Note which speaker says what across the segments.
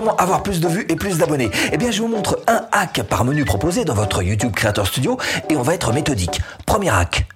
Speaker 1: Comment avoir plus de vues et plus d'abonnés Eh bien, je vous montre un hack par menu proposé dans votre YouTube Creator Studio et on va être méthodique. Premier hack.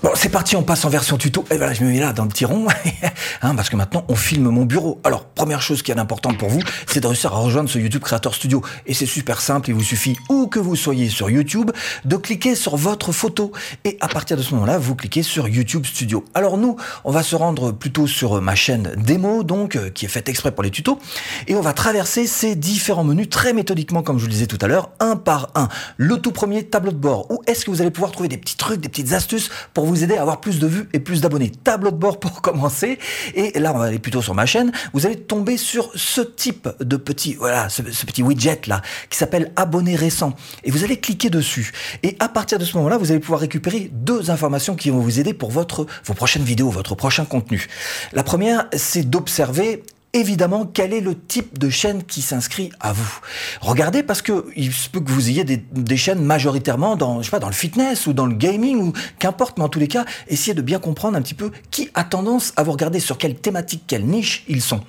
Speaker 1: Bon, c'est parti, on passe en version tuto. Et voilà, je me mets là dans le petit rond, hein, parce que maintenant on filme mon bureau. Alors, première chose qui est importante pour vous, c'est de réussir à rejoindre ce YouTube Creator Studio. Et c'est super simple, il vous suffit, où que vous soyez sur YouTube, de cliquer sur votre photo. Et à partir de ce moment-là, vous cliquez sur YouTube Studio. Alors nous, on va se rendre plutôt sur ma chaîne démo, donc, euh, qui est faite exprès pour les tutos. Et on va traverser ces différents menus très méthodiquement, comme je vous le disais tout à l'heure, un par un. Le tout premier tableau de bord. Où est-ce que vous allez pouvoir trouver des petits trucs, des petites astuces pour vous aider à avoir plus de vues et plus d'abonnés. Tableau de bord pour commencer. Et là, on va aller plutôt sur ma chaîne. Vous allez tomber sur ce type de petit, voilà, ce, petit widget là, qui s'appelle abonné récent. Et vous allez cliquer dessus. Et à partir de ce moment-là, vous allez pouvoir récupérer deux informations qui vont vous aider pour votre, vos prochaines vidéos, votre prochain contenu. La première, c'est d'observer évidemment quel est le type de chaîne qui s'inscrit à vous? Regardez parce que il se peut que vous ayez des, chaînes majoritairement dans je sais pas dans le fitness ou dans le gaming ou qu'importe mais en tous les cas essayez de bien comprendre un petit peu qui a tendance à vous regarder sur quelle thématique quelle niche ils sont.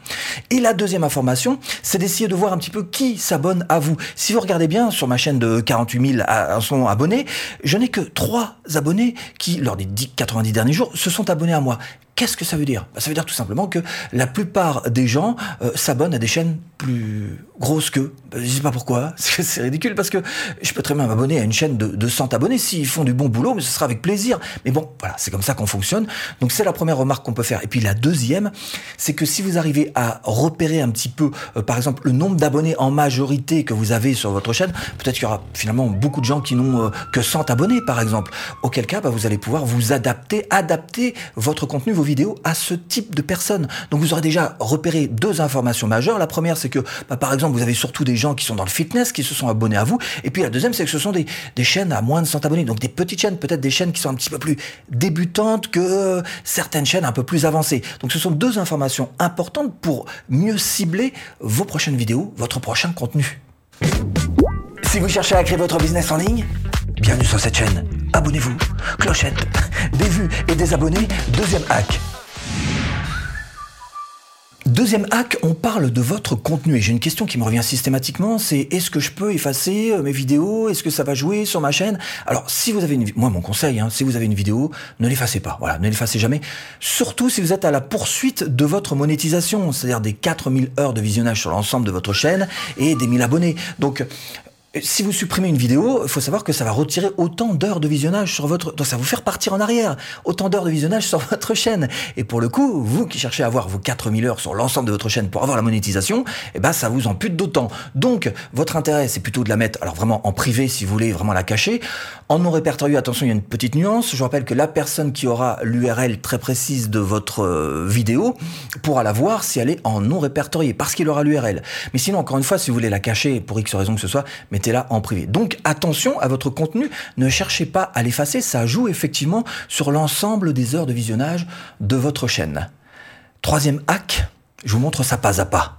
Speaker 1: Et la deuxième information c'est d'essayer de voir un petit peu qui s'abonne à vous. Si vous regardez bien sur ma chaîne de 48 000 en ce moment abonnés, je n'ai que trois abonnés qui lors des 90 derniers jours se sont abonnés à moi. Qu'est-ce que ça veut dire? Bah, Ça veut dire tout simplement que la plupart des gens euh, s'abonnent à des chaînes plus grosses qu'eux. Bah, je sais pas pourquoi, c'est ridicule parce que je peux très bien m'abonner à une chaîne de, de 100 abonnés s'ils font du bon boulot, mais ce sera avec plaisir. Mais bon, voilà, c'est comme ça qu'on fonctionne. Donc c'est la première remarque qu'on peut faire. Et puis la deuxième, c'est que si vous arrivez à repérer un petit peu, euh, par exemple, le nombre d'abonnés en majorité que vous avez sur votre chaîne, peut-être qu'il y aura finalement beaucoup de gens qui n'ont euh, que 100 abonnés, par exemple. Auquel cas, bah, vous allez pouvoir vous adapter, adapter votre contenu, vos à ce type de personnes. Donc vous aurez déjà repéré deux informations majeures. La première, c'est que, bah, par exemple, vous avez surtout des gens qui sont dans le fitness, qui se sont abonnés à vous. Et puis la deuxième, c'est que ce sont des, des, chaînes à moins de 100 abonnés. Donc des petites chaînes, peut-être des chaînes qui sont un petit peu plus débutantes que certaines chaînes un peu plus avancées. Donc ce sont deux informations importantes pour mieux cibler vos prochaines vidéos, votre prochain contenu. Si vous cherchez à créer votre business en ligne, bienvenue sur cette chaîne. Abonnez-vous, clochette, des vues et des abonnés, deuxième hack. Deuxième hack, on parle de votre contenu. Et j'ai une question qui me revient systématiquement, c'est est-ce que je peux effacer euh, mes vidéos? Est-ce que ça va jouer sur ma chaîne? Alors, si vous avez une... Moi, mon conseil, hein, si vous avez une vidéo, ne l'effacez pas. Voilà, ne l'effacez jamais. Surtout si vous êtes à la poursuite de votre monétisation, c'est-à-dire des 4000 heures de visionnage sur l'ensemble de votre chaîne et des 1000 abonnés. Donc, si vous supprimez une vidéo, il faut savoir que ça va retirer autant d'heures de visionnage sur votre... Ça va vous faire partir en arrière. Autant d'heures de visionnage sur votre chaîne. Et pour le coup, vous qui cherchez à avoir vos 4000 heures sur l'ensemble de votre chaîne pour avoir la monétisation, eh ben ça vous ampute d'autant. Donc votre intérêt, c'est plutôt de la mettre, alors vraiment en privé si vous voulez vraiment la cacher. En non répertorié, attention, il y a une petite nuance. Je rappelle que la personne qui aura l'URL très précise de votre euh, vidéo pourra la voir si elle est en non répertorié, parce qu'il aura l'URL. Mais sinon, encore une fois, si vous voulez la cacher pour X raison que ce soit, mettez-la en privé. Donc attention à votre contenu, ne cherchez pas à l'effacer, ça joue effectivement sur l'ensemble des heures de visionnage de votre chaîne. Troisième hack, je vous montre ça pas à pas.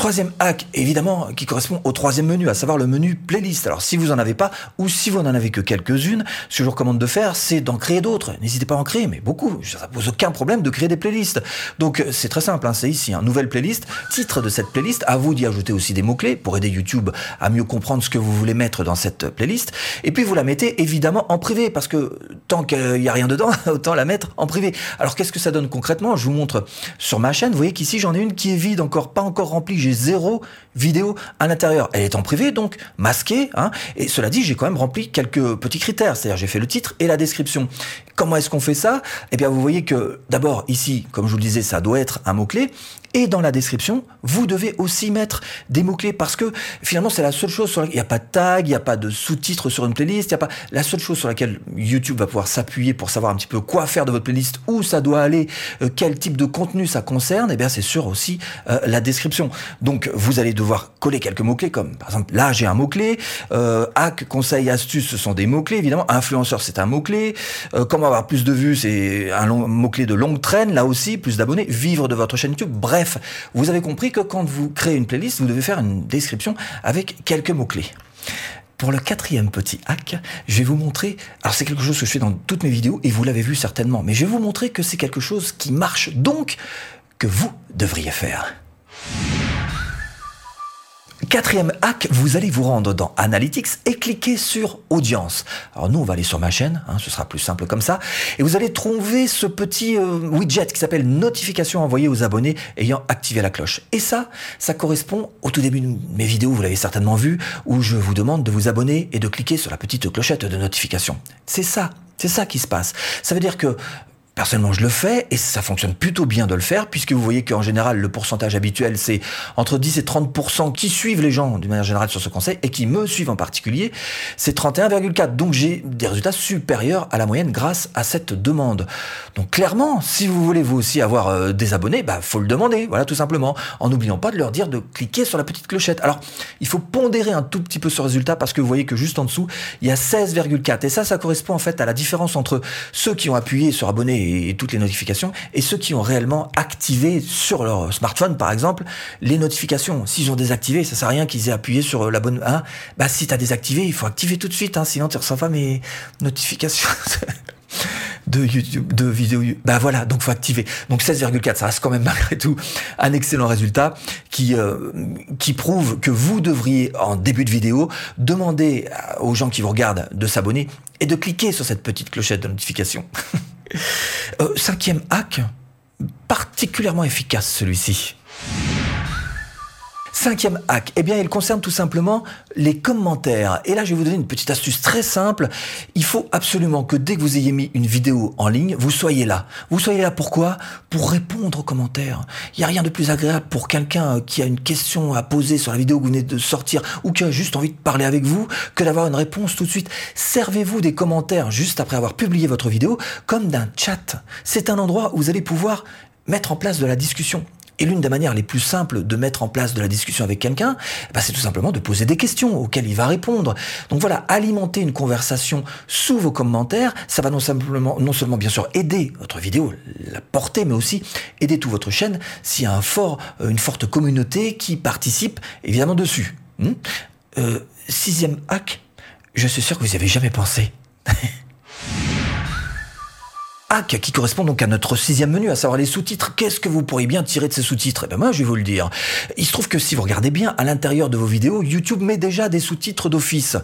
Speaker 1: Troisième hack, évidemment, qui correspond au troisième menu, à savoir le menu playlist. Alors, si vous n'en avez pas, ou si vous n'en avez que quelques-unes, ce que je vous recommande de faire, c'est d'en créer d'autres. N'hésitez pas à en créer, mais beaucoup. Ça pose aucun problème de créer des playlists. Donc, c'est très simple, hein, c'est ici, un nouvelle playlist. Titre de cette playlist, à vous d'y ajouter aussi des mots-clés pour aider YouTube à mieux comprendre ce que vous voulez mettre dans cette playlist. Et puis, vous la mettez évidemment en privé, parce que tant qu'il n'y a rien dedans, autant la mettre en privé. Alors, qu'est-ce que ça donne concrètement? Je vous montre sur ma chaîne. Vous voyez qu'ici, j'en ai une qui est vide, encore pas encore remplie zéro vidéo à l'intérieur. Elle est en privé, donc masquée. Hein, et cela dit, j'ai quand même rempli quelques petits critères. C'est-à-dire, j'ai fait le titre et la description. Comment est-ce qu'on fait ça? Eh bien, vous voyez que d'abord, ici, comme je vous le disais, ça doit être un mot-clé. Et dans la description, vous devez aussi mettre des mots-clés parce que finalement, c'est la seule chose sur laquelle il n'y a pas de tag, il n'y a pas de sous-titres sur une playlist, il n'y a pas la seule chose sur laquelle YouTube va pouvoir s'appuyer pour savoir un petit peu quoi faire de votre playlist, où ça doit aller, euh, quel type de contenu ça concerne, et eh bien c'est sûr aussi euh, la description. Donc vous allez devoir coller quelques mots-clés comme par exemple là j'ai un mot-clé, euh, hack, conseil, astuce, ce sont des mots-clés évidemment, influenceur c'est un mot-clé, euh, comment avoir plus de vues c'est un mot-clé de longue traîne là aussi, plus d'abonnés, vivre de votre chaîne YouTube, bref Bref, vous avez compris que quand vous créez une playlist, vous devez faire une description avec quelques mots-clés. Pour le quatrième petit hack, je vais vous montrer, alors c'est quelque chose que je fais dans toutes mes vidéos et vous l'avez vu certainement, mais je vais vous montrer que c'est quelque chose qui marche. Donc, que vous devriez faire. Quatrième hack, vous allez vous rendre dans Analytics et cliquer sur Audience. Alors nous, on va aller sur ma chaîne, hein, ce sera plus simple comme ça, et vous allez trouver ce petit euh, widget qui s'appelle Notification envoyée aux abonnés ayant activé la cloche. Et ça, ça correspond au tout début de mes vidéos, vous l'avez certainement vu, où je vous demande de vous abonner et de cliquer sur la petite clochette de notification. C'est ça, c'est ça qui se passe. Ça veut dire que Personnellement, je le fais et ça fonctionne plutôt bien de le faire puisque vous voyez qu'en général, le pourcentage habituel, c'est entre 10 et 30% qui suivent les gens d'une manière générale sur ce conseil et qui me suivent en particulier, c'est 31,4. Donc j'ai des résultats supérieurs à la moyenne grâce à cette demande. Donc clairement, si vous voulez vous aussi avoir euh, des abonnés, bah faut le demander, voilà tout simplement, en n'oubliant pas de leur dire de cliquer sur la petite clochette. Alors, il faut pondérer un tout petit peu ce résultat parce que vous voyez que juste en dessous, il y a 16,4 et ça ça correspond en fait à la différence entre ceux qui ont appuyé sur abonner toutes les notifications, et ceux qui ont réellement activé sur leur smartphone, par exemple, les notifications. S'ils ont désactivé, ça sert à rien qu'ils aient appuyé sur la bonne... Hein, bah si tu as désactivé, il faut activer tout de suite, hein, sinon tu reçois pas mes notifications. de YouTube, de vidéos. Bah voilà, donc faut activer. Donc 16,4, ça reste quand même malgré tout un excellent résultat qui euh, qui prouve que vous devriez en début de vidéo demander aux gens qui vous regardent de s'abonner et de cliquer sur cette petite clochette de notification. Euh, cinquième hack, particulièrement efficace celui-ci. Cinquième hack, eh bien, il concerne tout simplement les commentaires. Et là, je vais vous donner une petite astuce très simple. Il faut absolument que dès que vous ayez mis une vidéo en ligne, vous soyez là. Vous soyez là pourquoi? Pour répondre aux commentaires. Il n'y a rien de plus agréable pour quelqu'un qui a une question à poser sur la vidéo que vous venez de sortir ou qui a juste envie de parler avec vous que d'avoir une réponse tout de suite. Servez-vous des commentaires juste après avoir publié votre vidéo comme d'un chat. C'est un endroit où vous allez pouvoir mettre en place de la discussion. Et l'une des manières les plus simples de mettre en place de la discussion avec quelqu'un, bah, c'est tout simplement de poser des questions auxquelles il va répondre. Donc voilà, alimenter une conversation sous vos commentaires, ça va non simplement, non seulement bien sûr aider votre vidéo, la porter, mais aussi aider toute votre chaîne s'il y a un fort, euh, une forte communauté qui participe évidemment dessus. Hmm? Euh, sixième hack, je suis sûr que vous n'y avez jamais pensé. qui correspond donc à notre sixième menu, à savoir les sous-titres. Qu'est-ce que vous pourriez bien tirer de ces sous-titres? Eh bien moi, je vais vous le dire. Il se trouve que si vous regardez bien, à l'intérieur de vos vidéos, YouTube met déjà des sous-titres d'office.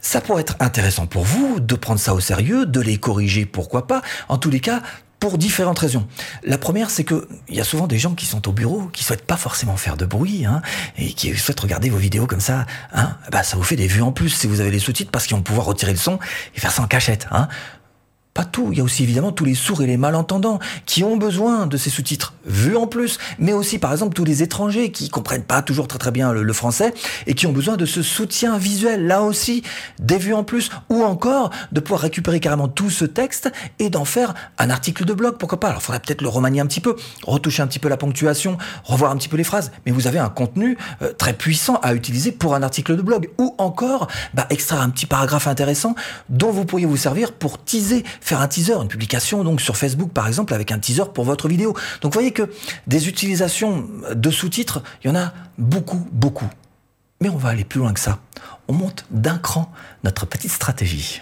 Speaker 1: Ça pourrait être intéressant pour vous de prendre ça au sérieux, de les corriger, pourquoi pas. En tous les cas, pour différentes raisons. La première, c'est que il y a souvent des gens qui sont au bureau, qui souhaitent pas forcément faire de bruit, hein, et qui souhaitent regarder vos vidéos comme ça. Hein, bah, ça vous fait des vues en plus si vous avez les sous-titres, parce qu'ils vont pouvoir retirer le son et faire ça en cachette. Hein. Pas tout, il y a aussi évidemment tous les sourds et les malentendants qui ont besoin de ces sous-titres vus en plus, mais aussi par exemple tous les étrangers qui comprennent pas toujours très très bien le, français et qui ont besoin de ce soutien visuel, là aussi, des vues en plus, ou encore de pouvoir récupérer carrément tout ce texte et d'en faire un article de blog, pourquoi pas. Alors il faudrait peut-être le remanier un petit peu, retoucher un petit peu la ponctuation, revoir un petit peu les phrases, mais vous avez un contenu euh, très puissant à utiliser pour un article de blog, ou encore bah, extraire un petit paragraphe intéressant dont vous pourriez vous servir pour teaser faire un teaser, une publication donc sur Facebook par exemple avec un teaser pour votre vidéo. Donc vous voyez que des utilisations de sous-titres, il y en a beaucoup, beaucoup. Mais on va aller plus loin que ça. On monte d'un cran notre petite stratégie.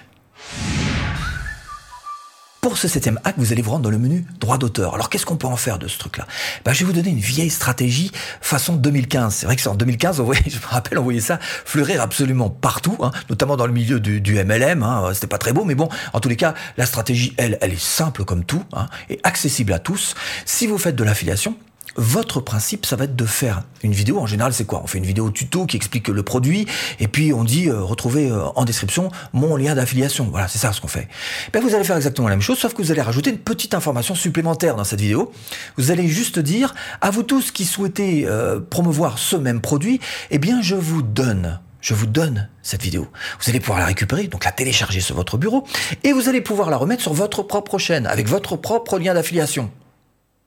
Speaker 1: Pour ce septième hack, vous allez vous rendre dans le menu droit d'auteur. Alors qu'est-ce qu'on peut en faire de ce truc-là? Ben, Je vais vous donner une vieille stratégie façon 2015. C'est vrai que c'est en 2015, je me rappelle, on voyait ça fleurir absolument partout, hein, notamment dans le milieu du, MLM. Hein, C'était pas très beau, mais bon, en tous les cas, la stratégie, elle, elle est simple comme tout hein, et accessible à tous. Si vous faites de l'affiliation, votre principe, ça va être de faire une vidéo. En général, c'est quoi? On fait une vidéo tuto qui explique le produit, et puis on dit euh, retrouvez euh, en description mon lien d'affiliation. Voilà, c'est ça ce qu'on fait. Ben, vous allez faire exactement la même chose, sauf que vous allez rajouter une petite information supplémentaire dans cette vidéo. Vous allez juste dire à vous tous qui souhaitez euh, promouvoir ce même produit, eh bien, je vous donne je vous donne cette vidéo. Vous allez pouvoir la récupérer, donc la télécharger sur votre bureau, et vous allez pouvoir la remettre sur votre propre chaîne, avec votre propre lien d'affiliation.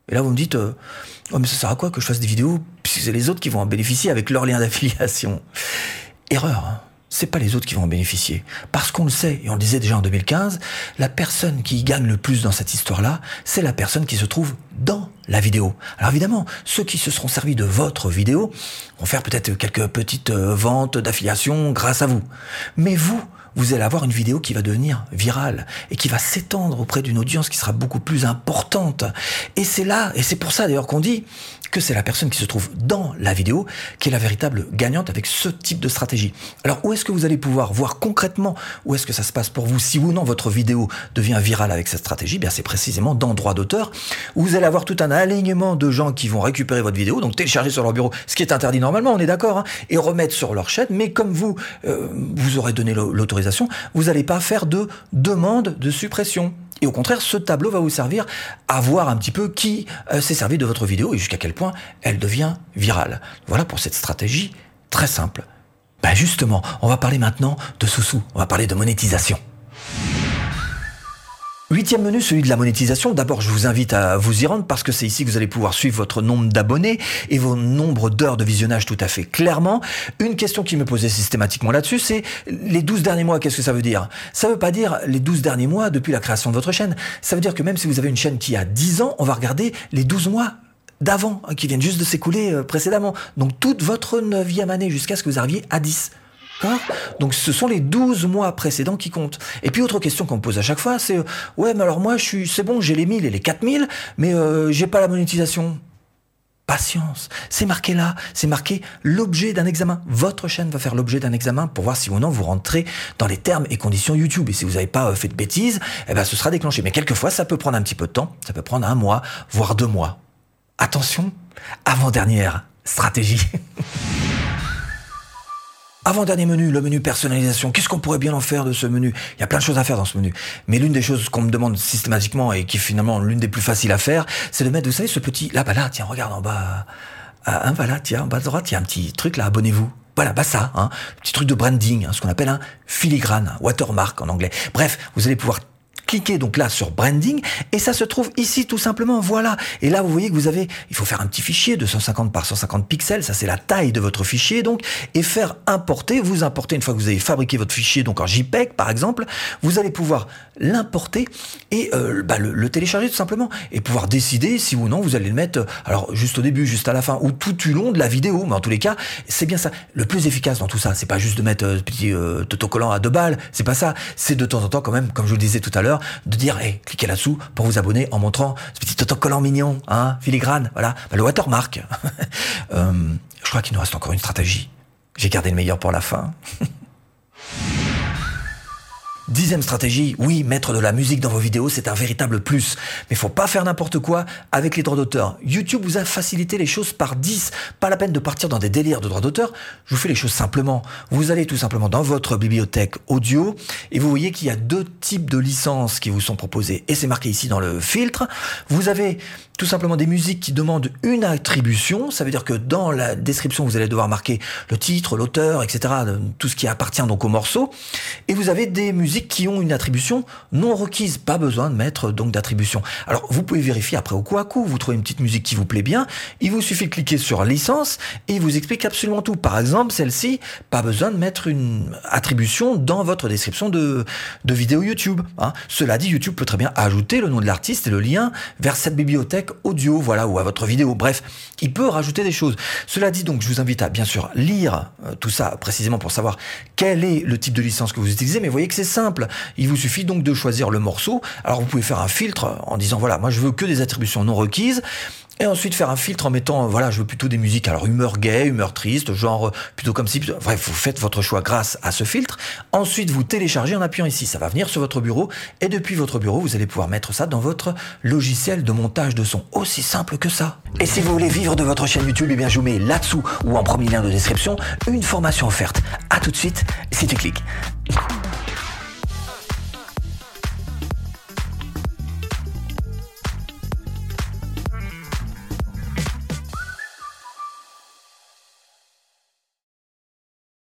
Speaker 1: Et là, vous me dites, euh, oh, mais ça sert à quoi que je fasse des vidéos puisque c'est les autres qui vont en bénéficier avec leur lien d'affiliation? Erreur. Hein. C'est pas les autres qui vont en bénéficier. Parce qu'on le sait, et on le disait déjà en 2015, la personne qui gagne le plus dans cette histoire-là, c'est la personne qui se trouve dans la vidéo. Alors évidemment, ceux qui se seront servis de votre vidéo vont faire peut-être quelques petites euh, ventes d'affiliation grâce à vous. Mais vous, vous allez avoir une vidéo qui va devenir virale et qui va s'étendre auprès d'une audience qui sera beaucoup plus importante. Et c'est là, et c'est pour ça d'ailleurs qu'on dit que c'est la personne qui se trouve dans la vidéo qui est la véritable gagnante avec ce type de stratégie. Alors où est-ce que vous allez pouvoir voir concrètement où est-ce que ça se passe pour vous si ou non votre vidéo devient virale avec cette stratégie? Bien c'est précisément dans droit d'auteur où vous allez avoir tout un alignement de gens qui vont récupérer votre vidéo, donc télécharger sur leur bureau, ce qui est interdit normalement, on est d'accord, hein, et remettre sur leur chaîne. Mais comme vous euh, vous aurez donné l'autorisation, vous n'allez pas faire de demande de suppression. Et au contraire, ce tableau va vous servir à voir un petit peu qui euh, s'est servi de votre vidéo et jusqu'à quel point elle devient virale. Voilà pour cette stratégie très simple. Ben justement, on va parler maintenant de sous-sous, on va parler de monétisation. Huitième menu, celui de la monétisation. D'abord, je vous invite à vous y rendre parce que c'est ici que vous allez pouvoir suivre votre nombre d'abonnés et vos nombres d'heures de visionnage tout à fait clairement. Une question qui me posait systématiquement là-dessus, c'est les 12 derniers mois, qu'est-ce que ça veut dire? Ça veut pas dire les 12 derniers mois depuis la création de votre chaîne. Ça veut dire que même si vous avez une chaîne qui a 10 ans, on va regarder les 12 mois d'avant, hein, qui viennent juste de s'écouler euh, précédemment. Donc toute votre neuvième année jusqu'à ce que vous arriviez à 10. Donc ce sont les 12 mois précédents qui comptent. Et puis autre question qu'on me pose à chaque fois, c'est ouais, mais alors moi je suis c'est bon, j'ai les 1000 et les 4000, mais euh, j'ai pas la monétisation. Patience, c'est marqué là, c'est marqué l'objet d'un examen. Votre chaîne va faire l'objet d'un examen pour voir si ou non vous rentrez dans les termes et conditions YouTube. Et si vous n'avez pas euh, fait de bêtises, eh ben ce sera déclenché. Mais quelquefois, ça peut prendre un petit peu de temps, ça peut prendre un mois, voire deux mois. Attention, avant-dernière stratégie. Avant-dernier menu, le menu personnalisation. Qu'est-ce qu'on pourrait bien en faire de ce menu? Il y a plein de choses à faire dans ce menu. Mais l'une des choses qu'on me demande systématiquement et qui est finalement l'une des plus faciles à faire, c'est de mettre, vous savez, ce petit... Là, bah là, tiens, regarde en bas. Ah, hein, voilà, tiens, en bas à droite, il y a un petit truc là, abonnez-vous. Voilà, bah ça, hein, petit truc de branding, hein, ce qu'on appelle un filigrane, watermark en anglais. Bref, vous allez pouvoir cliquez donc là sur branding et ça se trouve ici tout simplement. Voilà. Et là, vous voyez que vous avez, il faut faire un petit fichier de 150 par 150 pixels. Ça, c'est la taille de votre fichier donc et faire importer. Vous importez une fois que vous avez fabriqué votre fichier donc en JPEG par exemple, vous allez pouvoir l'importer et euh, bah, le, télécharger tout simplement et pouvoir décider si ou non vous allez le mettre. Euh, alors juste au début, juste à la fin ou tout du long de la vidéo. Mais en tous les cas, c'est bien ça. Le plus efficace dans tout ça, c'est pas juste de mettre euh, petit euh, autocollant à deux balles. C'est pas ça. C'est de temps en temps quand même, comme je vous le disais tout à l'heure de dire, hey, cliquez là-dessous pour vous abonner en montrant ce petit autocollant mignon, hein, filigrane, voilà, bah, le watermark. euh, je crois qu'il nous reste encore une stratégie. J'ai gardé le meilleur pour la fin. Dixième stratégie, oui, mettre de la musique dans vos vidéos, c'est un véritable plus. Mais faut pas faire n'importe quoi avec les droits d'auteur. YouTube vous a facilité les choses par 10. Pas la peine de partir dans des délires de droits d'auteur. Je vous fais les choses simplement. Vous allez tout simplement dans votre bibliothèque audio et vous voyez qu'il y a deux types de licences qui vous sont proposées. Et c'est marqué ici dans le filtre. Vous avez tout simplement des musiques qui demandent une attribution. Ça veut dire que dans la description, vous allez devoir marquer le titre, l'auteur, etc. Tout ce qui appartient donc au morceau. Et vous avez des musiques qui ont une attribution non requise. Pas besoin de mettre donc d'attribution. Alors, vous pouvez vérifier après au coup à coup. Vous trouvez une petite musique qui vous plaît bien. Il vous suffit de cliquer sur licence et il vous explique absolument tout. Par exemple, celle-ci, pas besoin de mettre une attribution dans votre description de, de vidéo YouTube. Hein. Cela dit, YouTube peut très bien ajouter le nom de l'artiste et le lien vers cette bibliothèque audio, voilà, ou à votre vidéo. Bref, il peut rajouter des choses. Cela dit donc, je vous invite à bien sûr lire euh, tout ça précisément pour savoir quel est le type de licence que vous utilisez. Mais voyez que c'est Il vous suffit donc de choisir le morceau. Alors vous pouvez faire un filtre en disant voilà, moi je veux que des attributions non requises. Et ensuite faire un filtre en mettant, voilà, je veux plutôt des musiques, alors humeur gay, humeur triste, genre plutôt comme si, bref, vous faites votre choix grâce à ce filtre. Ensuite, vous téléchargez en appuyant ici, ça va venir sur votre bureau, et depuis votre bureau, vous allez pouvoir mettre ça dans votre logiciel de montage de son. Aussi simple que ça. Et si vous voulez vivre de votre chaîne YouTube, eh bien je vous mets là-dessous ou en premier lien de description une formation offerte. À tout de suite, si tu cliques.